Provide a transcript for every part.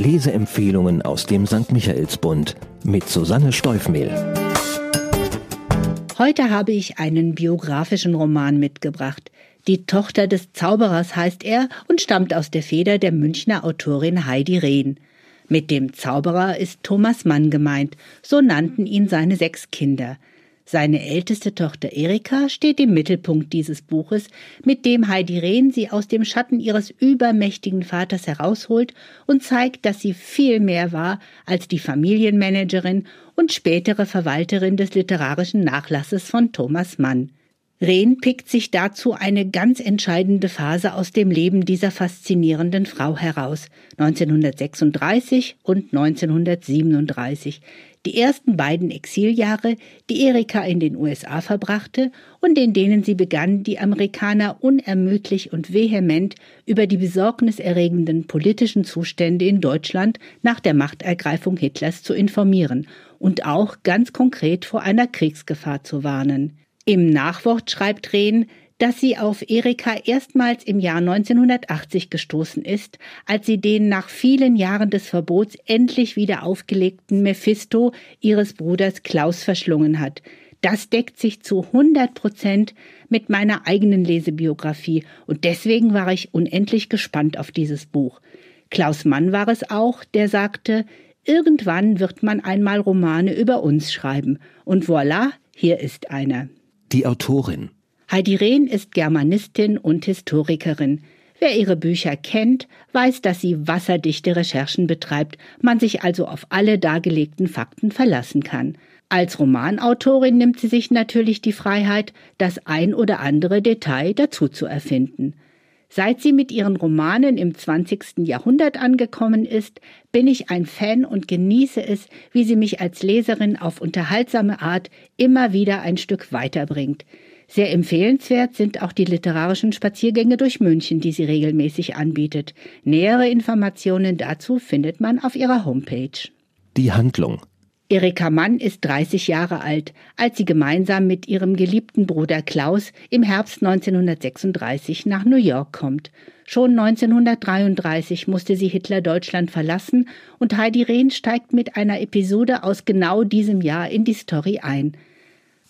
Leseempfehlungen aus dem St. Michaelsbund mit Susanne Steufmehl. Heute habe ich einen biografischen Roman mitgebracht. Die Tochter des Zauberers heißt er und stammt aus der Feder der Münchner Autorin Heidi Rehn. Mit dem Zauberer ist Thomas Mann gemeint, so nannten ihn seine sechs Kinder. Seine älteste Tochter Erika steht im Mittelpunkt dieses Buches, mit dem Heidi Rehn sie aus dem Schatten ihres übermächtigen Vaters herausholt und zeigt, dass sie viel mehr war als die Familienmanagerin und spätere Verwalterin des literarischen Nachlasses von Thomas Mann. Rehn pickt sich dazu eine ganz entscheidende Phase aus dem Leben dieser faszinierenden Frau heraus, 1936 und 1937, die ersten beiden Exiljahre, die Erika in den USA verbrachte und in denen sie begann, die Amerikaner unermüdlich und vehement über die besorgniserregenden politischen Zustände in Deutschland nach der Machtergreifung Hitlers zu informieren und auch ganz konkret vor einer Kriegsgefahr zu warnen. Im Nachwort schreibt Rehn, dass sie auf Erika erstmals im Jahr 1980 gestoßen ist, als sie den nach vielen Jahren des Verbots endlich wieder aufgelegten Mephisto ihres Bruders Klaus verschlungen hat. Das deckt sich zu 100 Prozent mit meiner eigenen Lesebiografie und deswegen war ich unendlich gespannt auf dieses Buch. Klaus Mann war es auch, der sagte, irgendwann wird man einmal Romane über uns schreiben. Und voilà, hier ist einer. Die Autorin Heidi Rehn ist Germanistin und Historikerin. Wer ihre Bücher kennt, weiß, dass sie wasserdichte Recherchen betreibt, man sich also auf alle dargelegten Fakten verlassen kann. Als Romanautorin nimmt sie sich natürlich die Freiheit, das ein oder andere Detail dazu zu erfinden. Seit sie mit ihren Romanen im 20. Jahrhundert angekommen ist, bin ich ein Fan und genieße es, wie sie mich als Leserin auf unterhaltsame Art immer wieder ein Stück weiterbringt. Sehr empfehlenswert sind auch die literarischen Spaziergänge durch München, die sie regelmäßig anbietet. Nähere Informationen dazu findet man auf ihrer Homepage. Die Handlung. Erika Mann ist 30 Jahre alt, als sie gemeinsam mit ihrem geliebten Bruder Klaus im Herbst 1936 nach New York kommt. Schon 1933 musste sie Hitler-Deutschland verlassen und Heidi Rehn steigt mit einer Episode aus genau diesem Jahr in die Story ein.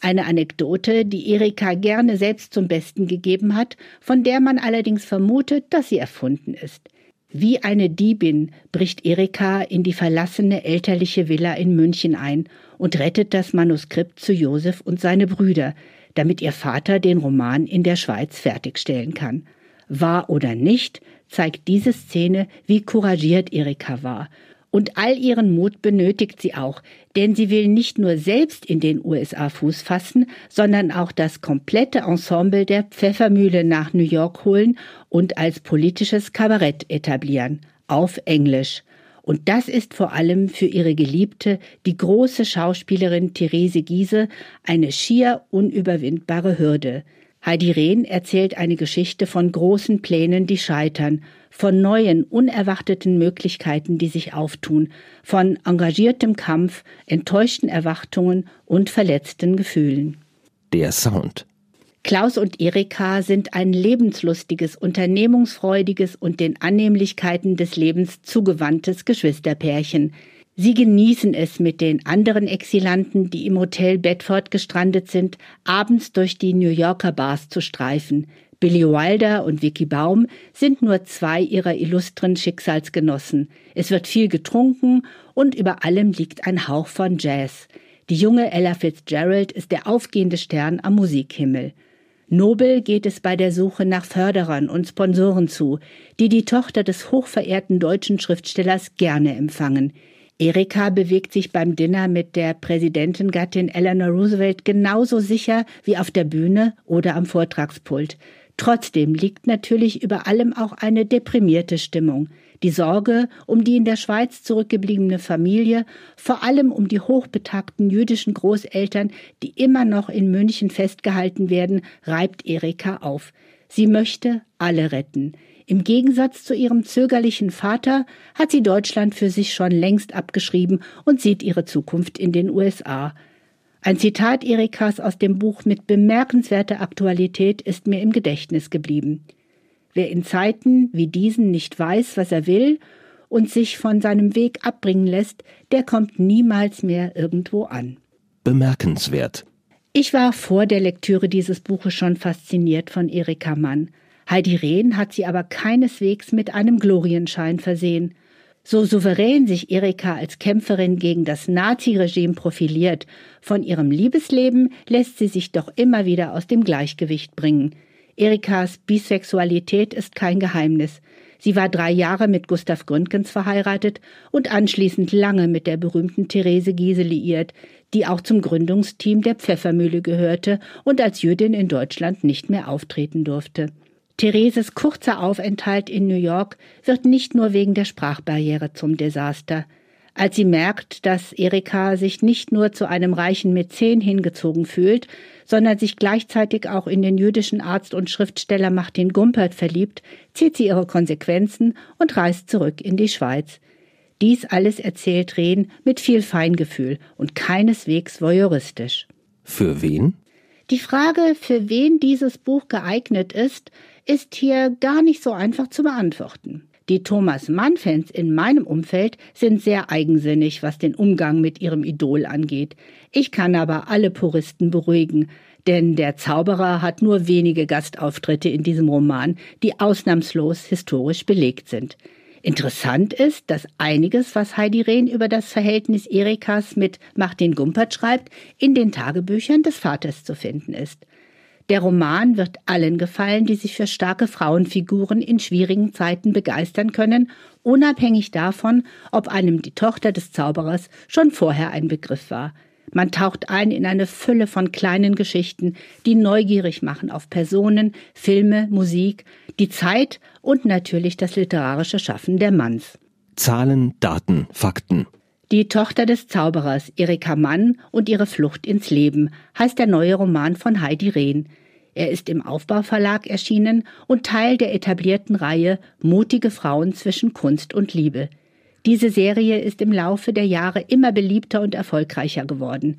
Eine Anekdote, die Erika gerne selbst zum Besten gegeben hat, von der man allerdings vermutet, dass sie erfunden ist. Wie eine Diebin bricht Erika in die verlassene elterliche Villa in München ein und rettet das Manuskript zu Josef und seine Brüder, damit ihr Vater den Roman in der Schweiz fertigstellen kann. Wahr oder nicht, zeigt diese Szene, wie couragiert Erika war und all ihren Mut benötigt sie auch, denn sie will nicht nur selbst in den USA Fuß fassen, sondern auch das komplette Ensemble der Pfeffermühle nach New York holen und als politisches Kabarett etablieren, auf Englisch. Und das ist vor allem für ihre Geliebte, die große Schauspielerin Therese Giese, eine schier unüberwindbare Hürde. Heidi Rehn erzählt eine Geschichte von großen Plänen, die scheitern, von neuen, unerwarteten Möglichkeiten, die sich auftun, von engagiertem Kampf, enttäuschten Erwartungen und verletzten Gefühlen. Der Sound. Klaus und Erika sind ein lebenslustiges, unternehmungsfreudiges und den Annehmlichkeiten des Lebens zugewandtes Geschwisterpärchen. Sie genießen es mit den anderen Exilanten, die im Hotel Bedford gestrandet sind, abends durch die New Yorker Bars zu streifen. Billy Wilder und Vicky Baum sind nur zwei ihrer illustren Schicksalsgenossen. Es wird viel getrunken und über allem liegt ein Hauch von Jazz. Die junge Ella Fitzgerald ist der aufgehende Stern am Musikhimmel. Nobel geht es bei der Suche nach Förderern und Sponsoren zu, die die Tochter des hochverehrten deutschen Schriftstellers gerne empfangen. Erika bewegt sich beim Dinner mit der Präsidentengattin Eleanor Roosevelt genauso sicher wie auf der Bühne oder am Vortragspult. Trotzdem liegt natürlich über allem auch eine deprimierte Stimmung. Die Sorge um die in der Schweiz zurückgebliebene Familie, vor allem um die hochbetagten jüdischen Großeltern, die immer noch in München festgehalten werden, reibt Erika auf. Sie möchte alle retten. Im Gegensatz zu ihrem zögerlichen Vater hat sie Deutschland für sich schon längst abgeschrieben und sieht ihre Zukunft in den USA. Ein Zitat Erikas aus dem Buch mit bemerkenswerter Aktualität ist mir im Gedächtnis geblieben. Wer in Zeiten wie diesen nicht weiß, was er will und sich von seinem Weg abbringen lässt, der kommt niemals mehr irgendwo an. Bemerkenswert. Ich war vor der Lektüre dieses Buches schon fasziniert von Erika Mann. Heidi Rehn hat sie aber keineswegs mit einem Glorienschein versehen. So souverän sich Erika als Kämpferin gegen das Naziregime profiliert, von ihrem Liebesleben lässt sie sich doch immer wieder aus dem Gleichgewicht bringen. Erikas Bisexualität ist kein Geheimnis. Sie war drei Jahre mit Gustav Gründgens verheiratet und anschließend lange mit der berühmten Therese Giese liiert, die auch zum Gründungsteam der Pfeffermühle gehörte und als Jüdin in Deutschland nicht mehr auftreten durfte. Thereses kurzer Aufenthalt in New York wird nicht nur wegen der Sprachbarriere zum Desaster. Als sie merkt, dass Erika sich nicht nur zu einem reichen Mäzen hingezogen fühlt, sondern sich gleichzeitig auch in den jüdischen Arzt und Schriftsteller Martin Gumpert verliebt, zieht sie ihre Konsequenzen und reist zurück in die Schweiz. Dies alles erzählt Rehn mit viel Feingefühl und keineswegs voyeuristisch. Für wen? Die Frage, für wen dieses Buch geeignet ist, ist hier gar nicht so einfach zu beantworten. Die Thomas Mann-Fans in meinem Umfeld sind sehr eigensinnig, was den Umgang mit ihrem Idol angeht. Ich kann aber alle Puristen beruhigen, denn der Zauberer hat nur wenige Gastauftritte in diesem Roman, die ausnahmslos historisch belegt sind. Interessant ist, dass einiges, was Heidi Rehn über das Verhältnis Erikas mit Martin Gumpert schreibt, in den Tagebüchern des Vaters zu finden ist. Der Roman wird allen gefallen, die sich für starke Frauenfiguren in schwierigen Zeiten begeistern können, unabhängig davon, ob einem die Tochter des Zauberers schon vorher ein Begriff war. Man taucht ein in eine Fülle von kleinen Geschichten, die neugierig machen auf Personen, Filme, Musik, die Zeit und natürlich das literarische Schaffen der Manns. Zahlen, Daten, Fakten. Die Tochter des Zauberers, Erika Mann und ihre Flucht ins Leben, heißt der neue Roman von Heidi Rehn. Er ist im Aufbauverlag erschienen und Teil der etablierten Reihe Mutige Frauen zwischen Kunst und Liebe. Diese Serie ist im Laufe der Jahre immer beliebter und erfolgreicher geworden.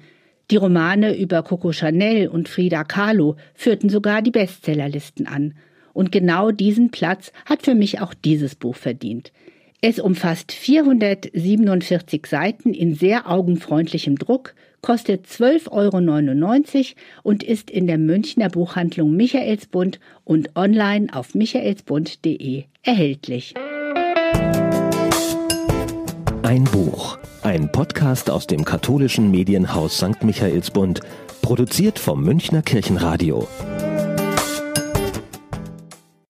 Die Romane über Coco Chanel und Frida Kahlo führten sogar die Bestsellerlisten an. Und genau diesen Platz hat für mich auch dieses Buch verdient. Es umfasst 447 Seiten in sehr augenfreundlichem Druck, kostet 12,99 Euro und ist in der Münchner Buchhandlung Michaelsbund und online auf michaelsbund.de erhältlich. Ein Buch, ein Podcast aus dem katholischen Medienhaus St. Michaelsbund, produziert vom Münchner Kirchenradio.